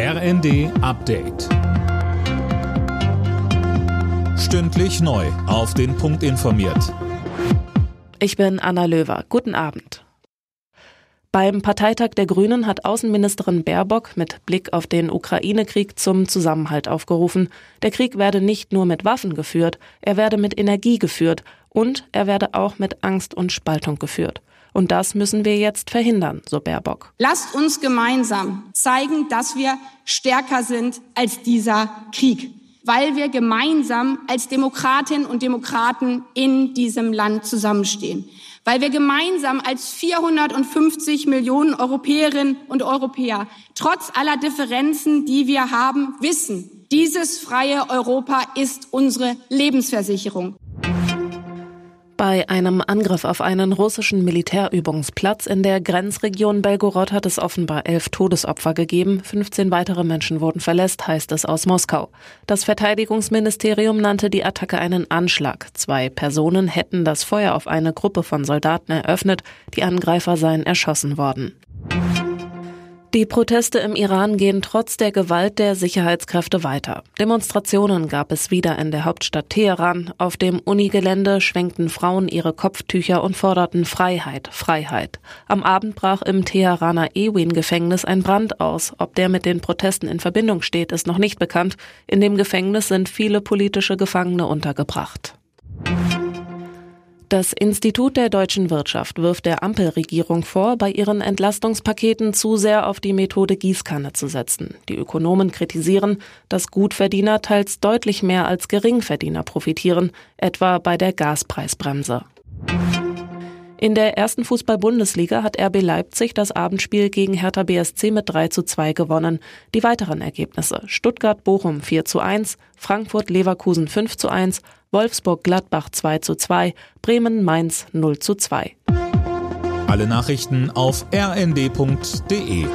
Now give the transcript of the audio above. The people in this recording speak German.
RND Update. Stündlich neu. Auf den Punkt informiert. Ich bin Anna Löwer. Guten Abend. Beim Parteitag der Grünen hat Außenministerin Baerbock mit Blick auf den Ukraine-Krieg zum Zusammenhalt aufgerufen. Der Krieg werde nicht nur mit Waffen geführt, er werde mit Energie geführt und er werde auch mit Angst und Spaltung geführt. Und das müssen wir jetzt verhindern, so Baerbock. Lasst uns gemeinsam zeigen, dass wir stärker sind als dieser Krieg, weil wir gemeinsam als Demokratinnen und Demokraten in diesem Land zusammenstehen, weil wir gemeinsam als 450 Millionen Europäerinnen und Europäer trotz aller Differenzen, die wir haben, wissen, dieses freie Europa ist unsere Lebensversicherung. Bei einem Angriff auf einen russischen Militärübungsplatz in der Grenzregion Belgorod hat es offenbar elf Todesopfer gegeben. 15 weitere Menschen wurden verletzt, heißt es aus Moskau. Das Verteidigungsministerium nannte die Attacke einen Anschlag. Zwei Personen hätten das Feuer auf eine Gruppe von Soldaten eröffnet. Die Angreifer seien erschossen worden. Die Proteste im Iran gehen trotz der Gewalt der Sicherheitskräfte weiter. Demonstrationen gab es wieder in der Hauptstadt Teheran. Auf dem Unigelände schwenkten Frauen ihre Kopftücher und forderten Freiheit, Freiheit. Am Abend brach im Teheraner Ewin-Gefängnis ein Brand aus. Ob der mit den Protesten in Verbindung steht, ist noch nicht bekannt. In dem Gefängnis sind viele politische Gefangene untergebracht. Das Institut der deutschen Wirtschaft wirft der Ampelregierung vor, bei ihren Entlastungspaketen zu sehr auf die Methode Gießkanne zu setzen. Die Ökonomen kritisieren, dass Gutverdiener teils deutlich mehr als Geringverdiener profitieren, etwa bei der Gaspreisbremse. In der ersten Fußball-Bundesliga hat RB Leipzig das Abendspiel gegen Hertha BSC mit 3 zu 2 gewonnen. Die weiteren Ergebnisse Stuttgart-Bochum 4 zu 1, Frankfurt-Leverkusen 5 zu 1, Wolfsburg-Gladbach 2 zu 2, Bremen-Mainz 0 zu 2. Alle Nachrichten auf rnd.de